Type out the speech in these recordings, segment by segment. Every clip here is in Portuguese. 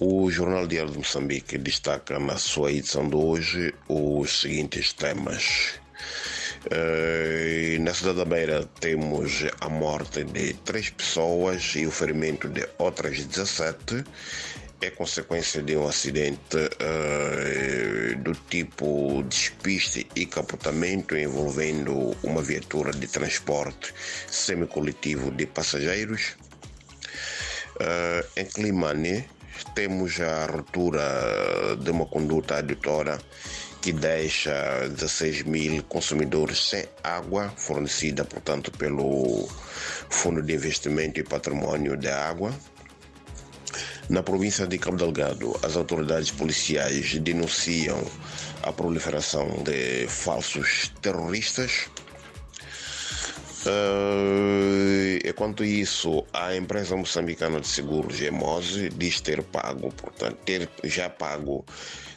O Jornal Diário de Moçambique destaca na sua edição de hoje os seguintes temas. Uh, na cidade da Beira temos a morte de três pessoas e o ferimento de outras 17. É consequência de um acidente uh, do tipo despiste e capotamento envolvendo uma viatura de transporte semicoletivo de passageiros. Uh, em Climane, temos a ruptura de uma conduta adutora que deixa 16 mil consumidores sem água fornecida, portanto, pelo Fundo de Investimento e Patrimônio da Água. Na província de Cabo Delgado, as autoridades policiais denunciam a proliferação de falsos terroristas. Uh, e quanto isso, a empresa moçambicana de seguros GEMOSE diz ter pago, portanto, ter já pago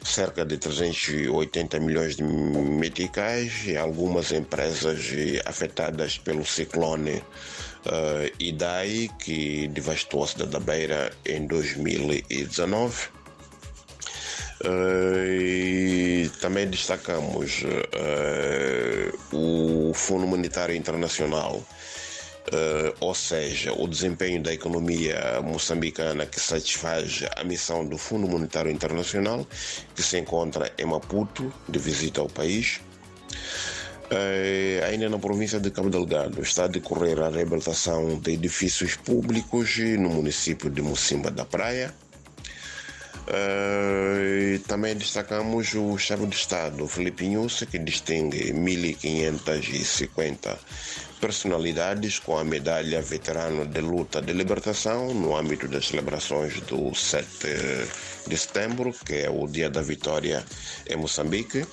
cerca de 380 milhões de meticais e algumas empresas afetadas pelo ciclone uh, Idai, que devastou a cidade da Beira em 2019. Uh, também destacamos uh, o Fundo Monetário Internacional, uh, ou seja, o desempenho da economia moçambicana que satisfaz a missão do Fundo Monetário Internacional, que se encontra em Maputo, de visita ao país. Uh, ainda na província de Cabo Delgado está a decorrer a reabilitação de edifícios públicos no município de Mocimba da Praia. Uh, também destacamos o chefe de Estado, Felipe Inhusse, que distingue 1.550 personalidades com a medalha Veterano de Luta de Libertação no âmbito das celebrações do 7 de setembro, que é o Dia da Vitória em Moçambique.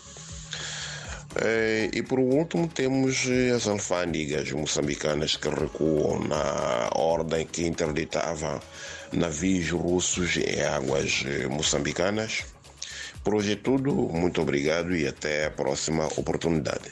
Uh, e por último temos as alfândegas moçambicanas que recuam na ordem que interditava navios russos em águas moçambicanas. Por hoje é tudo, muito obrigado e até a próxima oportunidade.